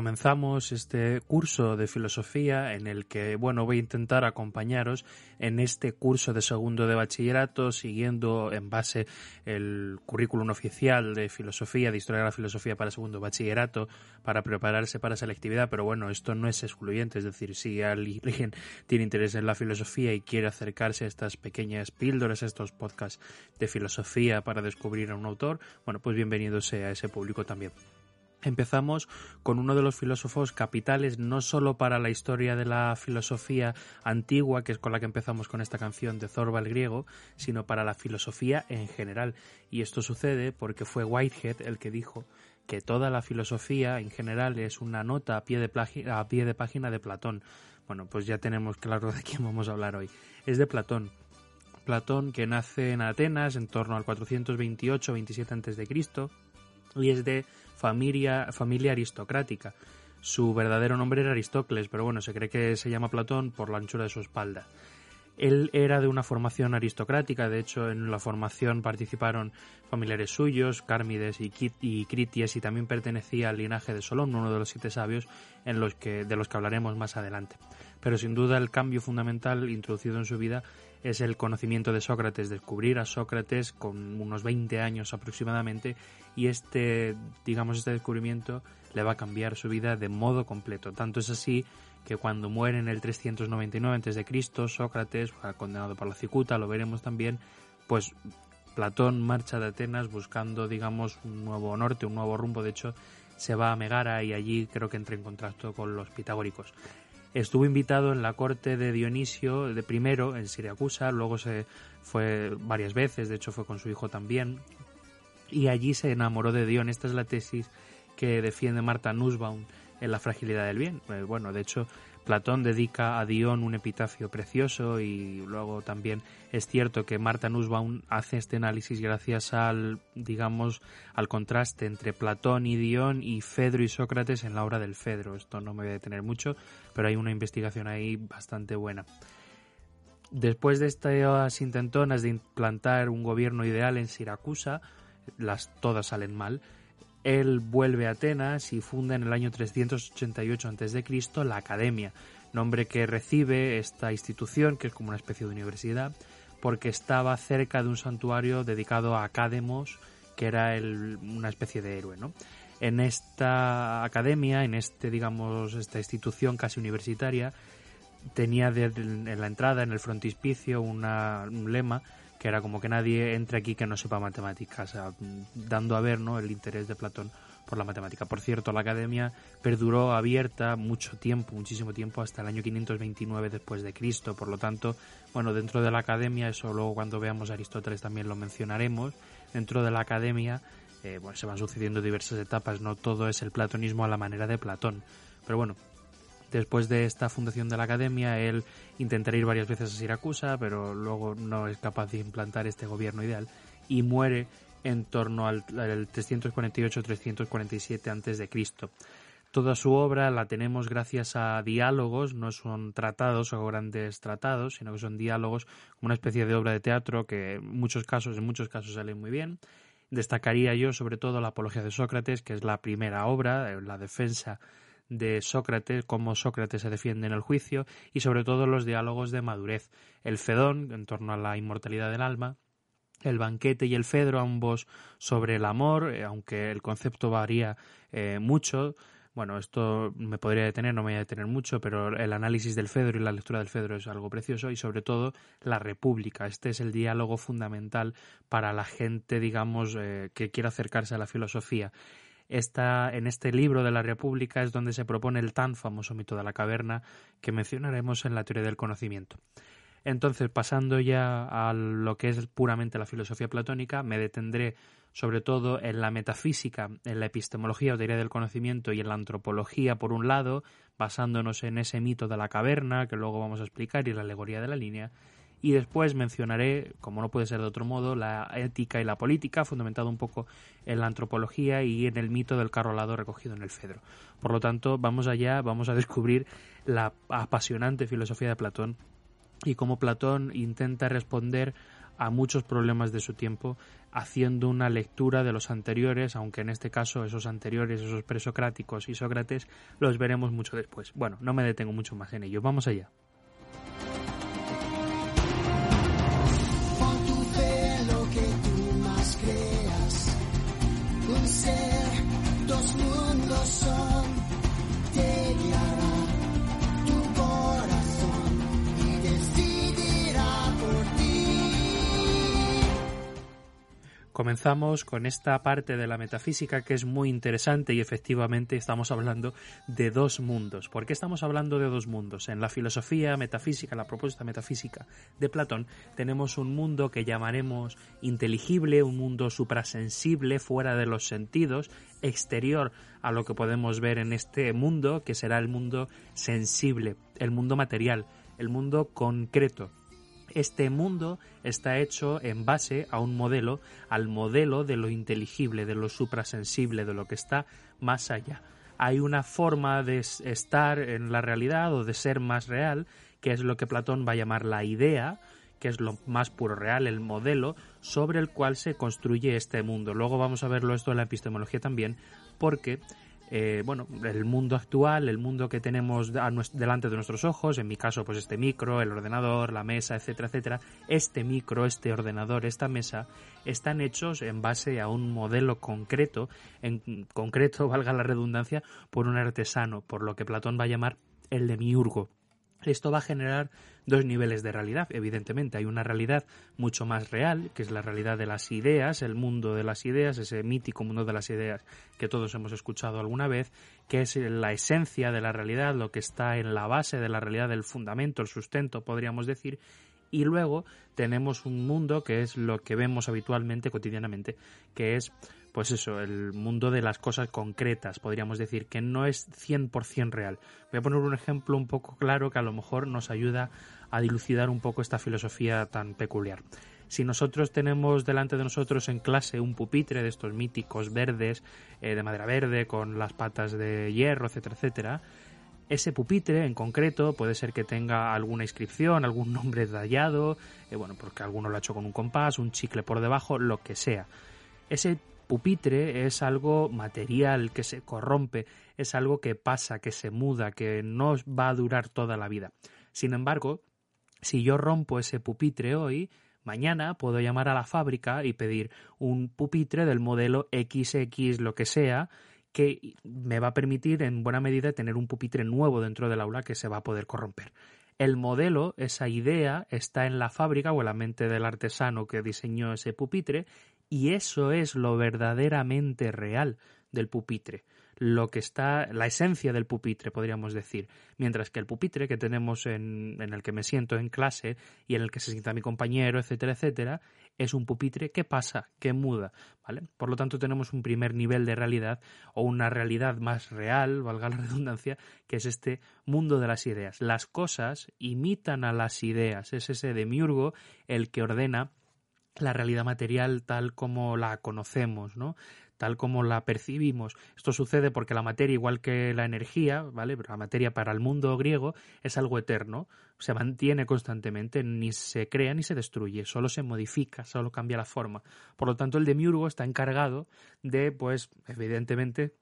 comenzamos este curso de filosofía en el que, bueno, voy a intentar acompañaros en este curso de segundo de bachillerato, siguiendo en base el currículum oficial de filosofía, de historia de la filosofía para segundo bachillerato, para prepararse para selectividad, pero bueno, esto no es excluyente, es decir, si alguien tiene interés en la filosofía y quiere acercarse a estas pequeñas píldoras, a estos podcasts de filosofía para descubrir a un autor, bueno, pues bienvenido sea ese público también. Empezamos con uno de los filósofos capitales no solo para la historia de la filosofía antigua, que es con la que empezamos con esta canción de Zorba el griego, sino para la filosofía en general. Y esto sucede porque fue Whitehead el que dijo que toda la filosofía en general es una nota a pie de, a pie de página de Platón. Bueno, pues ya tenemos claro de quién vamos a hablar hoy. Es de Platón. Platón que nace en Atenas en torno al 428-27 a.C. y es de familia, familia aristocrática. Su verdadero nombre era Aristócles, pero bueno, se cree que se llama Platón por la anchura de su espalda. Él era de una formación aristocrática, de hecho en la formación participaron familiares suyos, Cármides y, Crities, y también pertenecía al linaje de Solón, uno de los siete sabios en los que, de los que hablaremos más adelante. Pero sin duda el cambio fundamental introducido en su vida es el conocimiento de Sócrates, descubrir a Sócrates con unos 20 años aproximadamente y este, digamos, este descubrimiento le va a cambiar su vida de modo completo. Tanto es así que cuando muere en el 399 a.C., Sócrates, condenado por la cicuta, lo veremos también, pues Platón marcha de Atenas buscando, digamos, un nuevo norte, un nuevo rumbo. De hecho, se va a Megara y allí creo que entra en contacto con los pitagóricos. Estuvo invitado en la corte de Dionisio de primero en Siracusa, luego se fue varias veces, de hecho fue con su hijo también, y allí se enamoró de Dion. Esta es la tesis que defiende Marta Nussbaum en La fragilidad del bien. Eh, bueno, de hecho, Platón dedica a Dion un epitafio precioso y luego también es cierto que Marta Nussbaum hace este análisis gracias al, digamos, al contraste entre Platón y Dion y Fedro y Sócrates en la obra del Fedro. Esto no me voy a detener mucho, pero hay una investigación ahí bastante buena. Después de estas intentonas de implantar un gobierno ideal en Siracusa, las todas salen mal, él vuelve a Atenas y funda en el año 388 a.C. la Academia, nombre que recibe esta institución, que es como una especie de universidad, porque estaba cerca de un santuario dedicado a Academos, que era una especie de héroe. En esta academia, en este, digamos, esta institución casi universitaria, tenía en la entrada, en el frontispicio, un lema que era como que nadie entre aquí que no sepa matemáticas, dando a ver ¿no? el interés de Platón por la matemática. Por cierto, la academia perduró abierta mucho tiempo, muchísimo tiempo, hasta el año 529 después de Cristo. Por lo tanto, bueno, dentro de la academia, eso luego cuando veamos a Aristóteles también lo mencionaremos, dentro de la academia eh, bueno, se van sucediendo diversas etapas, no todo es el platonismo a la manera de Platón. Pero bueno, Después de esta fundación de la academia, él intentará ir varias veces a Siracusa, pero luego no es capaz de implantar este gobierno ideal y muere en torno al, 348-347 a.C. Toda su obra la tenemos gracias a diálogos, no son tratados o grandes tratados, sino que son diálogos, como una especie de obra de teatro que en muchos casos, en muchos casos sale muy bien. Destacaría yo sobre todo la Apología de Sócrates, que es la primera obra, eh, la defensa de Sócrates, cómo Sócrates se defiende en el juicio y sobre todo los diálogos de madurez. El Fedón, en torno a la inmortalidad del alma, el banquete y el Fedro, ambos sobre el amor, eh, aunque el concepto varía eh, mucho. Bueno, esto me podría detener, no me voy a detener mucho, pero el análisis del Fedro y la lectura del Fedro es algo precioso y sobre todo la República. Este es el diálogo fundamental para la gente, digamos, eh, que quiere acercarse a la filosofía en este libro de la República es donde se propone el tan famoso mito de la caverna que mencionaremos en la teoría del conocimiento. Entonces, pasando ya a lo que es puramente la filosofía platónica, me detendré sobre todo en la metafísica, en la epistemología o teoría del conocimiento y en la antropología, por un lado, basándonos en ese mito de la caverna, que luego vamos a explicar, y la alegoría de la línea, y después mencionaré, como no puede ser de otro modo, la ética y la política, fundamentado un poco en la antropología y en el mito del carro recogido en el Fedro. Por lo tanto, vamos allá, vamos a descubrir la apasionante filosofía de Platón y cómo Platón intenta responder a muchos problemas de su tiempo haciendo una lectura de los anteriores, aunque en este caso esos anteriores, esos presocráticos y Sócrates, los veremos mucho después. Bueno, no me detengo mucho más en ello. Vamos allá. Comenzamos con esta parte de la metafísica que es muy interesante y efectivamente estamos hablando de dos mundos. ¿Por qué estamos hablando de dos mundos? En la filosofía metafísica, la propuesta metafísica de Platón, tenemos un mundo que llamaremos inteligible, un mundo suprasensible, fuera de los sentidos, exterior a lo que podemos ver en este mundo, que será el mundo sensible, el mundo material, el mundo concreto este mundo está hecho en base a un modelo, al modelo de lo inteligible, de lo suprasensible, de lo que está más allá. Hay una forma de estar en la realidad o de ser más real, que es lo que Platón va a llamar la idea, que es lo más puro real, el modelo sobre el cual se construye este mundo. Luego vamos a verlo esto en la epistemología también, porque eh, bueno, el mundo actual, el mundo que tenemos delante de nuestros ojos, en mi caso, pues este micro, el ordenador, la mesa, etcétera, etcétera, este micro, este ordenador, esta mesa, están hechos en base a un modelo concreto, en concreto, valga la redundancia, por un artesano, por lo que Platón va a llamar el demiurgo. Esto va a generar dos niveles de realidad. Evidentemente, hay una realidad mucho más real, que es la realidad de las ideas, el mundo de las ideas, ese mítico mundo de las ideas que todos hemos escuchado alguna vez, que es la esencia de la realidad, lo que está en la base de la realidad, el fundamento, el sustento, podríamos decir, y luego tenemos un mundo que es lo que vemos habitualmente, cotidianamente, que es pues eso, el mundo de las cosas concretas, podríamos decir, que no es 100% real. Voy a poner un ejemplo un poco claro que a lo mejor nos ayuda a dilucidar un poco esta filosofía tan peculiar. Si nosotros tenemos delante de nosotros en clase un pupitre de estos míticos verdes, eh, de madera verde, con las patas de hierro, etcétera, etcétera, ese pupitre en concreto puede ser que tenga alguna inscripción, algún nombre tallado, eh, bueno, porque alguno lo ha hecho con un compás, un chicle por debajo, lo que sea. Ese pupitre es algo material, que se corrompe, es algo que pasa, que se muda, que no va a durar toda la vida. Sin embargo, si yo rompo ese pupitre hoy, mañana puedo llamar a la fábrica y pedir un pupitre del modelo XX, lo que sea, que me va a permitir en buena medida tener un pupitre nuevo dentro del aula que se va a poder corromper. El modelo, esa idea, está en la fábrica o en la mente del artesano que diseñó ese pupitre y eso es lo verdaderamente real del pupitre, lo que está, la esencia del pupitre, podríamos decir. Mientras que el pupitre que tenemos en, en el que me siento en clase y en el que se sienta mi compañero, etcétera, etcétera, es un pupitre que pasa, que muda, ¿vale? Por lo tanto, tenemos un primer nivel de realidad o una realidad más real, valga la redundancia, que es este mundo de las ideas. Las cosas imitan a las ideas, es ese demiurgo el que ordena la realidad material tal como la conocemos, ¿no? tal como la percibimos. Esto sucede porque la materia, igual que la energía, ¿vale? la materia para el mundo griego es algo eterno, se mantiene constantemente, ni se crea ni se destruye, solo se modifica, solo cambia la forma. Por lo tanto, el demiurgo está encargado de, pues, evidentemente,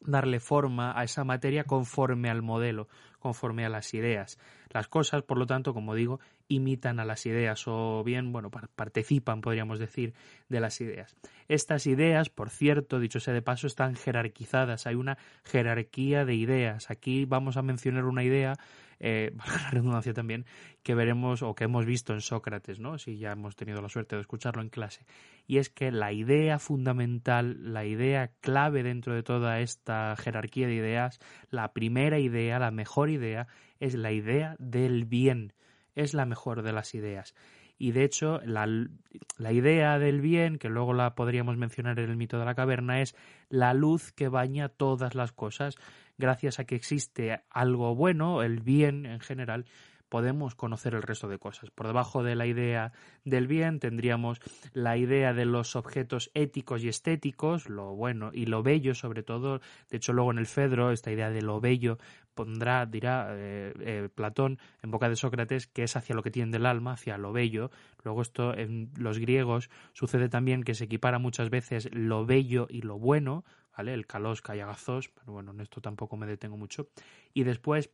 darle forma a esa materia conforme al modelo, conforme a las ideas. Las cosas, por lo tanto, como digo, imitan a las ideas o bien, bueno, participan, podríamos decir, de las ideas. Estas ideas, por cierto, dicho sea de paso, están jerarquizadas. Hay una jerarquía de ideas. Aquí vamos a mencionar una idea eh, la redundancia también, que veremos o que hemos visto en Sócrates, ¿no? Si ya hemos tenido la suerte de escucharlo en clase. Y es que la idea fundamental, la idea clave dentro de toda esta jerarquía de ideas, la primera idea, la mejor idea, es la idea del bien. Es la mejor de las ideas. Y de hecho la, la, idea del bien, que luego la podríamos mencionar en el mito de la caverna, es la luz que baña todas las cosas. Gracias a que existe algo bueno, el bien en general, podemos conocer el resto de cosas. Por debajo de la idea del bien tendríamos la idea de los objetos éticos y estéticos, lo bueno y lo bello sobre todo. De hecho, luego en el Fedro, esta idea de lo bello pondrá, dirá eh, eh, Platón en boca de Sócrates, que es hacia lo que tiende el alma, hacia lo bello. Luego esto en los griegos sucede también que se equipara muchas veces lo bello y lo bueno, ¿vale? El kalos, kayagazos, pero bueno, en esto tampoco me detengo mucho. Y después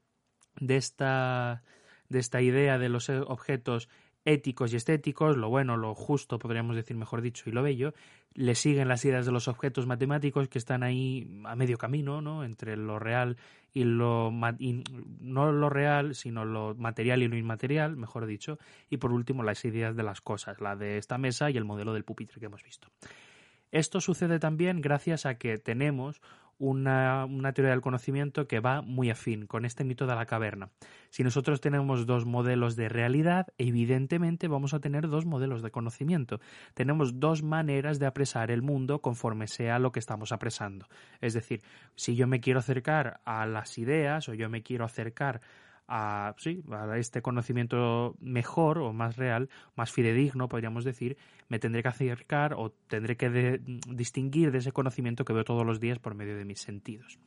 de esta, de esta idea de los objetos éticos y estéticos, lo bueno, lo justo, podríamos decir mejor dicho, y lo bello, le siguen las ideas de los objetos matemáticos que están ahí a medio camino, ¿no? Entre lo real y lo no lo real, sino lo material y lo inmaterial, mejor dicho, y por último las ideas de las cosas, la de esta mesa y el modelo del pupitre que hemos visto. Esto sucede también gracias a que tenemos una, teoría del conocimiento que va muy afín con este mito de la caverna. Si nosotros tenemos dos modelos de realidad, evidentemente vamos a tener dos modelos de conocimiento. Tenemos dos maneras de apresar el mundo conforme sea lo que estamos apresando. Es decir, si yo me quiero acercar a las ideas o yo me quiero acercar a, sí, este conocimiento mejor o más real, más fidedigno, podríamos decir, me tendré que acercar o tendré que distinguir de ese conocimiento que veo todos los días por medio de mis sentidos.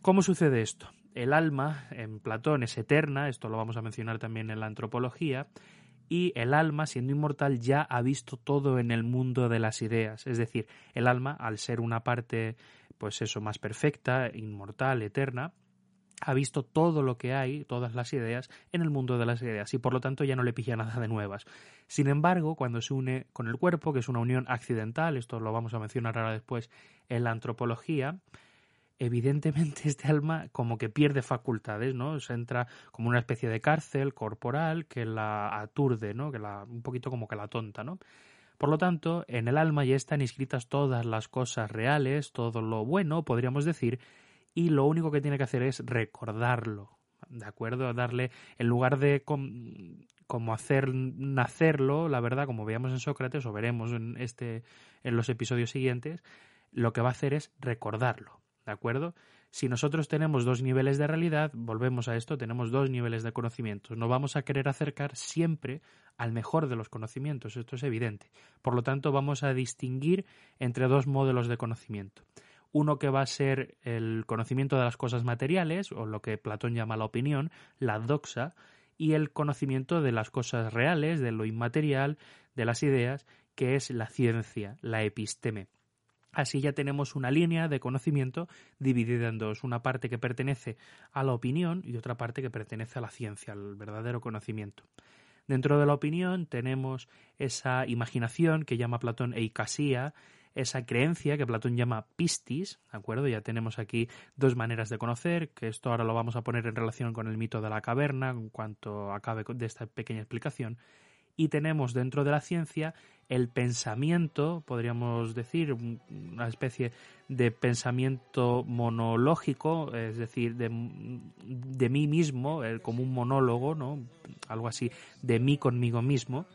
¿Cómo sucede esto? El alma en Platón es eterna, esto lo vamos a mencionar también en la antropología, y el alma, siendo inmortal, ya ha visto todo en el mundo de las ideas. Es decir, el alma, al ser una parte, pues eso, más perfecta, inmortal, eterna, ha visto todo lo que hay, todas las ideas, en el mundo de las ideas y por lo tanto ya no le pilla nada de nuevas. Sin embargo, cuando se une con el cuerpo, que es una unión accidental, esto lo vamos a mencionar ahora después en la antropología, evidentemente este alma como que pierde facultades, ¿no? Se entra como una especie de cárcel corporal que la aturde, ¿no? Que la, un poquito como que la tonta, ¿no? Por lo tanto, en el alma ya están inscritas todas las cosas reales, todo lo bueno, podríamos decir, y lo único que tiene que hacer es recordarlo, ¿de acuerdo? Darle, en lugar de como hacer nacerlo, la verdad, como veíamos en Sócrates o veremos en, este, en los episodios siguientes, lo que va a hacer es recordarlo, ¿de acuerdo? Si nosotros tenemos dos niveles de realidad, volvemos a esto, tenemos dos niveles de conocimientos. No vamos a querer acercar siempre al mejor de los conocimientos, esto es evidente. Por lo tanto, vamos a distinguir entre dos modelos de conocimiento uno que va a ser el conocimiento de las cosas materiales, o lo que Platón llama la opinión, la doxa, y el conocimiento de las cosas reales, de lo inmaterial, de las ideas, que es la ciencia, la episteme. Así ya tenemos una línea de conocimiento dividida en dos, una parte que pertenece a la opinión y otra parte que pertenece a la ciencia, al verdadero conocimiento. Dentro de la opinión tenemos esa imaginación que llama Platón eicasía, esa creencia que Platón llama pistis, ¿de acuerdo? Ya tenemos aquí dos maneras de conocer, que esto ahora lo vamos a poner en relación con el mito de la caverna, en cuanto acabe de esta pequeña explicación. Y tenemos dentro de la ciencia el pensamiento, podríamos decir, una especie de pensamiento monológico, es decir, de, de mí mismo, como un monólogo, ¿no? Algo así, de mí conmigo mismo,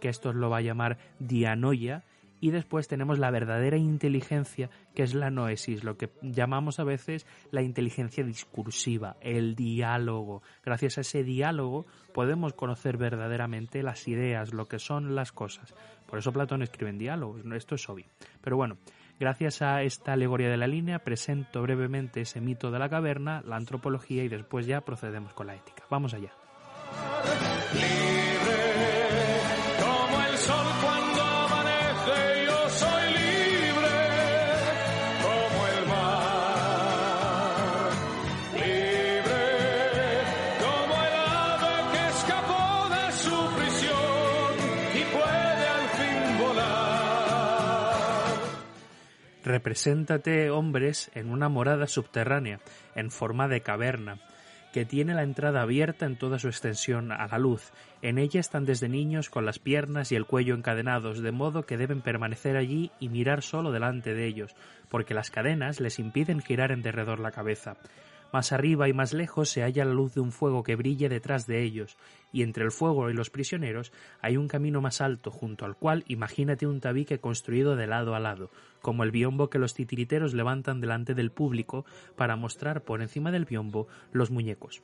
que esto lo va a llamar dianoia, y después tenemos la verdadera inteligencia, que es la noesis, lo que llamamos a veces la inteligencia discursiva, el diálogo. Gracias a ese diálogo podemos conocer verdaderamente las ideas, lo que son las cosas. Por eso Platón escribe en diálogos, esto es obvio. Pero bueno, gracias a esta alegoría de la línea presento brevemente ese mito de la caverna, la antropología y después ya procedemos con la ética. Vamos allá. Represéntate, hombres, en una morada subterránea, en forma de caverna, que tiene la entrada abierta en toda su extensión a la luz. En ella están desde niños con las piernas y el cuello encadenados, de modo que deben permanecer allí y mirar solo delante de ellos, porque las cadenas les impiden girar en derredor la cabeza. Más arriba y más lejos se halla la luz de un fuego que brille detrás de ellos, y entre el fuego y los prisioneros hay un camino más alto, junto al cual imagínate un tabique construido de lado a lado, como el biombo que los titiriteros levantan delante del público para mostrar por encima del biombo los muñecos.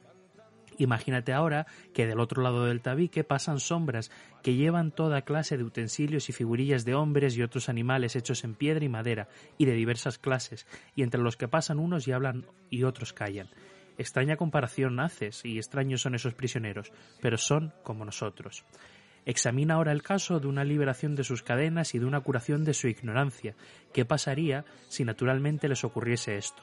Imagínate ahora que del otro lado del tabique pasan sombras que llevan toda clase de utensilios y figurillas de hombres y otros animales hechos en piedra y madera y de diversas clases, y entre los que pasan unos y hablan y otros callan. Extraña comparación haces y extraños son esos prisioneros, pero son como nosotros. Examina ahora el caso de una liberación de sus cadenas y de una curación de su ignorancia. ¿Qué pasaría si naturalmente les ocurriese esto?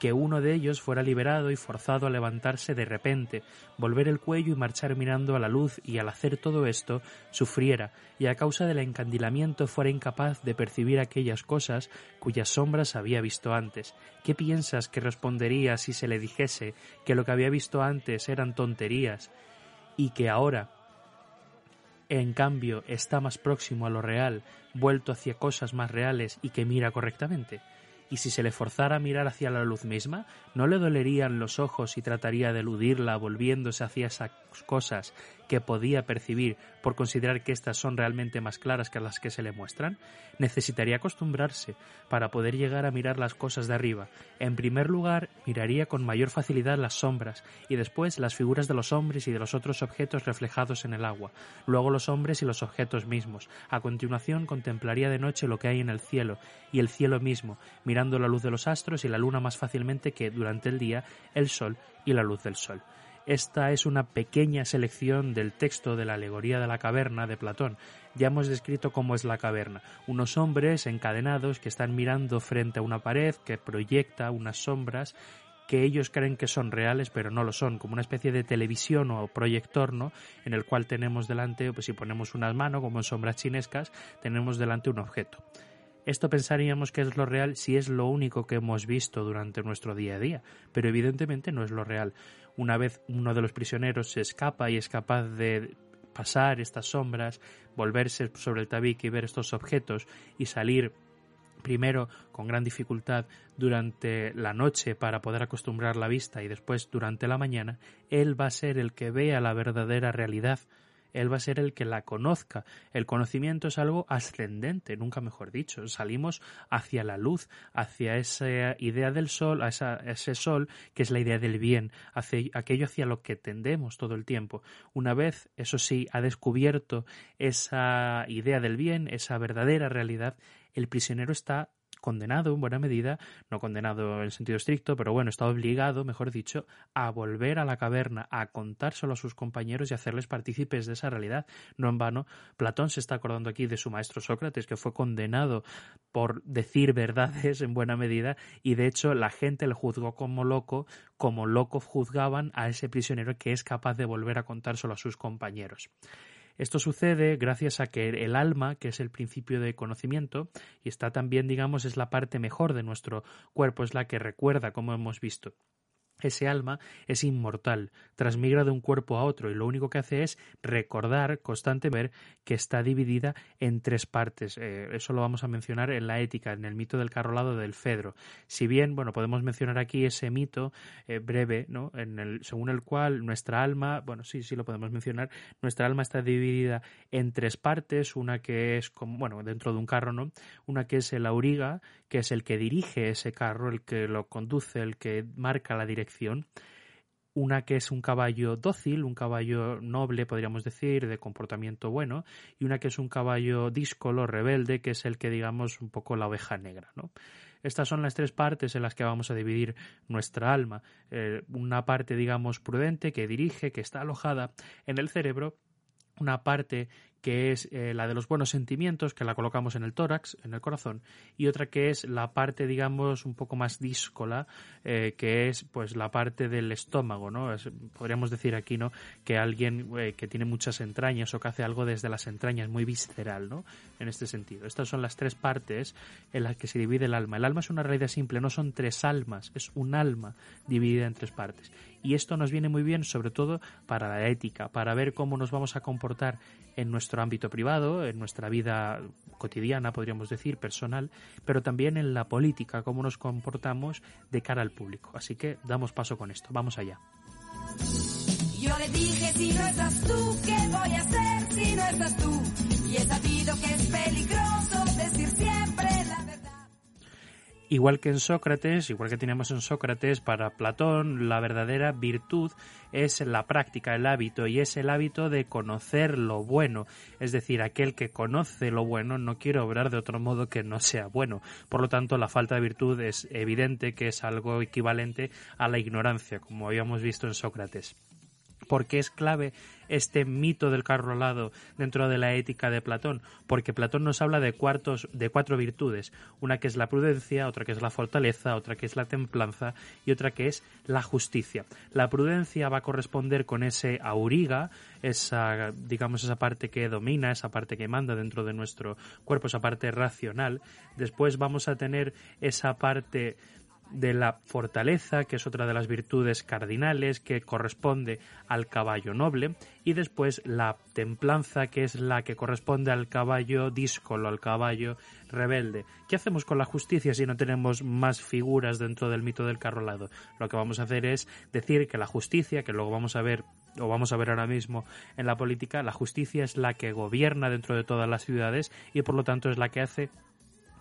Que uno de ellos fuera liberado y forzado a levantarse de repente, volver el cuello y marchar mirando a la luz y al hacer todo esto sufriera y a causa del encandilamiento fuera incapaz de percibir aquellas cosas cuyas sombras había visto antes. ¿Qué piensas que respondería si se le dijese que lo que había visto antes eran tonterías y que ahora en cambio está más próximo a lo real, vuelto hacia cosas más reales y que mira correctamente? Y si se le forzara a mirar hacia la luz misma, ¿no le dolerían los ojos y trataría de eludirla volviéndose hacia esas cosas que podía percibir por considerar que éstas son realmente más claras que las que se le muestran? Necesitaría acostumbrarse para poder llegar a mirar las cosas de arriba. En primer lugar, miraría con mayor facilidad las sombras y después las figuras de los hombres y de los otros objetos reflejados en el agua, luego los hombres y los objetos mismos. A continuación contemplaría de noche lo que hay en el cielo y el cielo mismo, mirando la luz de los astros y la luna más fácilmente que durante el día el sol y la luz del sol. Esta es una pequeña selección del texto de la alegoría de la caverna de Platón. Ya hemos descrito cómo es la caverna. Unos hombres encadenados que están mirando frente a una pared que proyecta unas sombras que ellos creen que son reales, pero no lo son, como una especie de televisión o proyector, ¿no? En el cual tenemos delante, pues si ponemos unas manos, como en sombras chinescas, tenemos delante un objeto. Esto pensaríamos que es lo real si es lo único que hemos visto durante nuestro día a día, pero evidentemente no es lo real. Una vez uno de los prisioneros se escapa y es capaz de pasar estas sombras, volverse sobre el tabique y ver estos objetos y salir primero con gran dificultad durante la noche para poder acostumbrar la vista y después durante la mañana, él va a ser el que vea la verdadera realidad él va a ser el que la conozca. El conocimiento es algo ascendente, nunca mejor dicho. Salimos hacia la luz, hacia esa idea del sol, a, ese sol que es la idea del bien, hacia aquello hacia lo que tendemos todo el tiempo. Una vez, eso sí, ha descubierto esa idea del bien, esa verdadera realidad, el prisionero está condenado en buena medida, no condenado en sentido estricto, pero bueno, está obligado, mejor dicho, a volver a la caverna, a contárselo a sus compañeros y hacerles partícipes de esa realidad. No en vano, Platón se está acordando aquí de su maestro Sócrates, que fue condenado por decir verdades en buena medida, y de hecho la gente le juzgó como loco, como loco juzgaban a ese prisionero que es capaz de volver a contárselo a sus compañeros. Esto sucede gracias a que el alma, que es el principio de conocimiento, y está también, digamos, es la parte mejor de nuestro cuerpo, es la que recuerda, como hemos visto. Ese alma es inmortal, transmigra de un cuerpo a otro y lo único que hace es recordar constantemente que está dividida en tres partes. Eh, eso lo vamos a mencionar en la ética, en el mito del carrolado del Fedro. Si bien, bueno, podemos mencionar aquí ese mito eh, breve, ¿no? En según el cual nuestra alma, bueno, sí, sí lo podemos mencionar, nuestra alma está dividida en tres partes, una que es como, bueno, dentro de un carro, ¿no? Una que es el auriga, que es el que dirige ese carro, el que lo conduce, el que marca la dirección una que es un caballo dócil, un caballo noble, podríamos decir, de comportamiento bueno, y una que es un caballo díscolo, rebelde, que es el que digamos un poco la oveja negra, ¿no? Estas son las tres partes en las que vamos a dividir nuestra alma. Eh, una parte, digamos, prudente, que dirige, que está alojada en el cerebro, una parte que es eh, la de los buenos sentimientos, que la colocamos en el tórax, en el corazón, y otra que es la parte, digamos, un poco más díscola, eh, que es pues la parte del estómago, ¿no? podríamos decir aquí, ¿no? Que alguien eh, que tiene muchas entrañas o que hace algo desde las entrañas, muy visceral, ¿no? En este sentido. Estas son las tres partes en las que se divide el alma. El alma es una realidad simple, no son tres almas, es un alma dividida en tres partes. Y esto nos viene muy bien, sobre todo, para la ética, para ver cómo nos vamos a comportar en nuestro ámbito privado, en nuestra vida cotidiana, podríamos decir, personal, pero también en la política, cómo nos comportamos de cara al público. Así que damos paso con esto. Vamos allá. Yo le dije, si no estás tú, ¿qué voy a hacer si no estás tú? Y he sabido que es peligroso decir. Igual que en Sócrates, igual que tenemos en Sócrates, para Platón la verdadera virtud es la práctica, el hábito, y es el hábito de conocer lo bueno. Es decir, aquel que conoce lo bueno no quiere obrar de otro modo que no sea bueno. Por lo tanto, la falta de virtud es evidente que es algo equivalente a la ignorancia, como habíamos visto en Sócrates. ¿Por qué es clave este mito del carro alado dentro de la ética de Platón? Porque Platón nos habla de, cuartos, de cuatro virtudes, una que es la prudencia, otra que es la fortaleza, otra que es la templanza y otra que es la justicia. La prudencia va a corresponder con ese auriga, esa, digamos, esa parte que domina, esa parte que manda dentro de nuestro cuerpo, esa parte racional. Después vamos a tener esa parte de la fortaleza, que es otra de las virtudes cardinales que corresponde al caballo noble, y después la templanza, que es la que corresponde al caballo díscolo, al caballo rebelde. ¿Qué hacemos con la justicia si no tenemos más figuras dentro del mito del carrolado? Lo que vamos a hacer es decir que la justicia, que luego vamos a ver o vamos a ver ahora mismo en la política, la justicia es la que gobierna dentro de todas las ciudades y por lo tanto es la que hace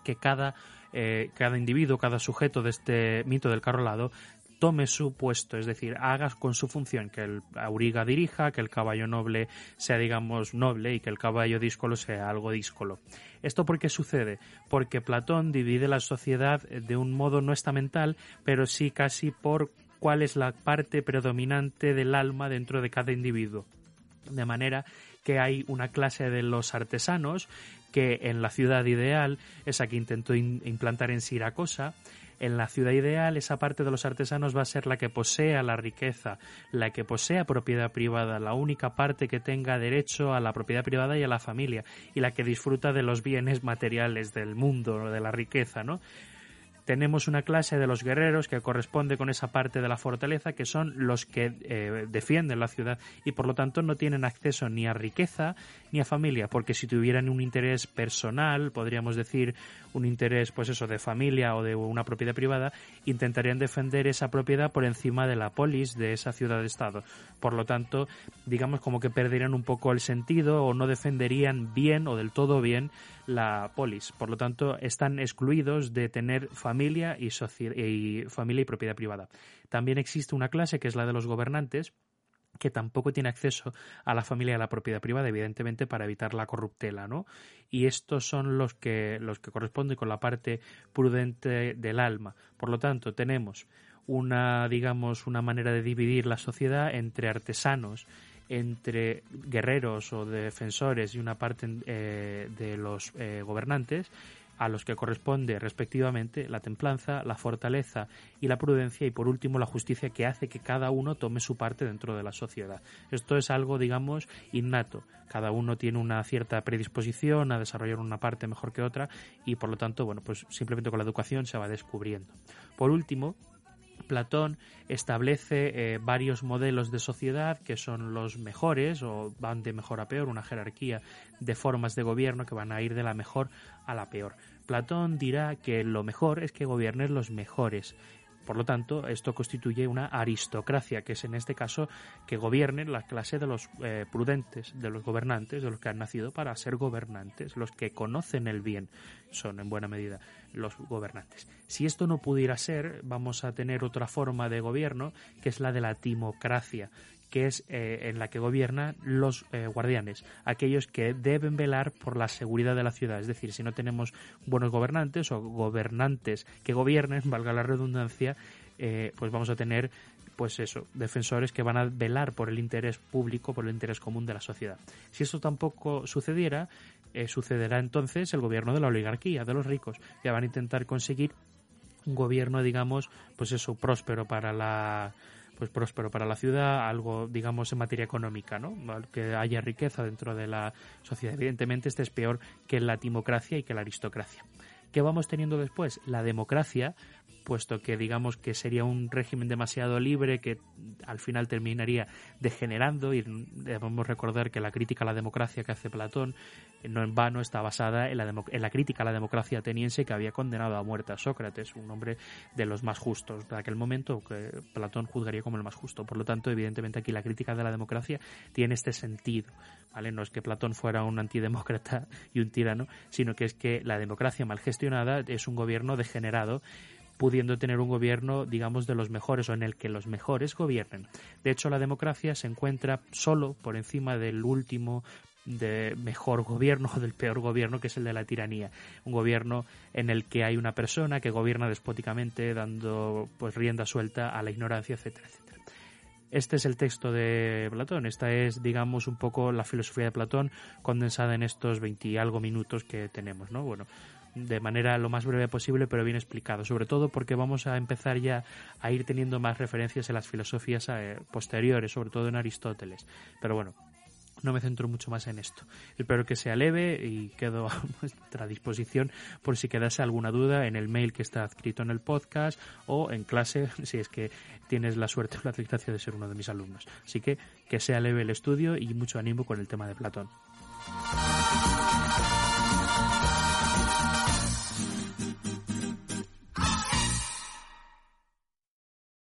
que cada eh, cada individuo, cada sujeto de este mito del carro alado tome su puesto, es decir, haga con su función que el auriga dirija, que el caballo noble sea, digamos, noble y que el caballo díscolo sea algo díscolo. ¿Esto por qué sucede? Porque Platón divide la sociedad de un modo no estamental, pero sí casi por cuál es la parte predominante del alma dentro de cada individuo. De manera que hay una clase de los artesanos que en la ciudad ideal, esa que intentó implantar en Siracosa, en la ciudad ideal esa parte de los artesanos va a ser la que posea la riqueza, la que posea propiedad privada, la única parte que tenga derecho a la propiedad privada y a la familia, y la que disfruta de los bienes materiales del mundo, de la riqueza, ¿no? Tenemos una clase de los guerreros que corresponde con esa parte de la fortaleza que son los que eh, defienden la ciudad y por lo tanto no tienen acceso ni a riqueza ni a familia porque si tuvieran un interés personal podríamos decir un interés pues eso de familia o de una propiedad privada intentarían defender esa propiedad por encima de la polis de esa ciudad de estado por lo tanto digamos como que perderían un poco el sentido o no defenderían bien o del todo bien la polis. Por lo tanto, están excluidos de tener familia y familia y propiedad privada. También existe una clase que es la de los gobernantes, que tampoco tiene acceso a la familia y a la propiedad privada, evidentemente para evitar la corruptela, ¿no? Y estos son los que, los que corresponden con la parte prudente del alma. Por lo tanto, tenemos una, digamos, una manera de dividir la sociedad entre artesanos entre guerreros o defensores y una parte eh, de los eh, gobernantes a los que corresponde respectivamente la templanza, la fortaleza y la prudencia y por último la justicia que hace que cada uno tome su parte dentro de la sociedad. Esto es algo, digamos, innato. Cada uno tiene una cierta predisposición a desarrollar una parte mejor que otra y por lo tanto, bueno, pues simplemente con la educación se va descubriendo. Por último, Platón establece eh, varios modelos de sociedad que son los mejores o van de mejor a peor, una jerarquía de formas de gobierno que van a ir de la mejor a la peor. Platón dirá que lo mejor es que gobiernen los mejores por lo tanto, esto constituye una aristocracia, que es en este caso que gobiernen la clase de los eh, prudentes, de los gobernantes, de los que han nacido para ser gobernantes, los que conocen el bien, son en buena medida los gobernantes. Si esto no pudiera ser, vamos a tener otra forma de gobierno, que es la de la timocracia, que es eh, en la que gobiernan los eh, guardianes, aquellos que deben velar por la seguridad de la ciudad. Es decir, si no tenemos buenos gobernantes o gobernantes que gobiernen, valga la redundancia, eh, pues vamos a tener pues eso, defensores que van a velar por el interés público, por el interés común de la sociedad. Si esto tampoco sucediera, sucederá entonces el gobierno de la oligarquía, de los ricos, que van a intentar conseguir un gobierno, digamos, pues eso, próspero para la pues próspero para la ciudad, algo, digamos, en materia económica, ¿no? Que haya riqueza dentro de la sociedad. Evidentemente, este es peor que la timocracia y que la aristocracia. ¿Qué vamos teniendo después? La democracia, puesto que digamos que sería un régimen demasiado libre que al final terminaría degenerando y debemos recordar que la crítica a la democracia que hace Platón no en vano está basada en la, en la crítica a la democracia ateniense que había condenado a muerte a Sócrates, un hombre de los más justos de aquel momento que Platón juzgaría como el más justo. Por lo tanto, evidentemente aquí la crítica de la democracia tiene este sentido, ¿vale? No es que Platón fuera un antidemócrata y un tirano, sino que es que la democracia mal gestionada es un gobierno degenerado pudiendo tener un gobierno, digamos, de los mejores o en el que los mejores gobiernen. De hecho, la democracia se encuentra solo por encima del último de mejor gobierno o del peor gobierno que es el de la tiranía. Un gobierno en el que hay una persona que gobierna despóticamente dando pues rienda suelta a la ignorancia etcétera etcétera. Este es el texto de Platón. Esta es digamos un poco la filosofía de Platón condensada en estos 20 y algo minutos que tenemos no bueno de manera lo más breve posible, pero bien explicado, sobre todo porque vamos a empezar ya a ir teniendo más referencias en las filosofías eh, posteriores, sobre todo en Aristóteles. Pero bueno, no me centro mucho más en esto. Espero que sea leve y quedo a vuestra disposición por si quedase alguna duda en el mail que está escrito en el podcast o en clase si es que tienes la suerte o la desgracia de ser uno de mis alumnos. Así que que sea leve el estudio y mucho ánimo con el tema de Platón.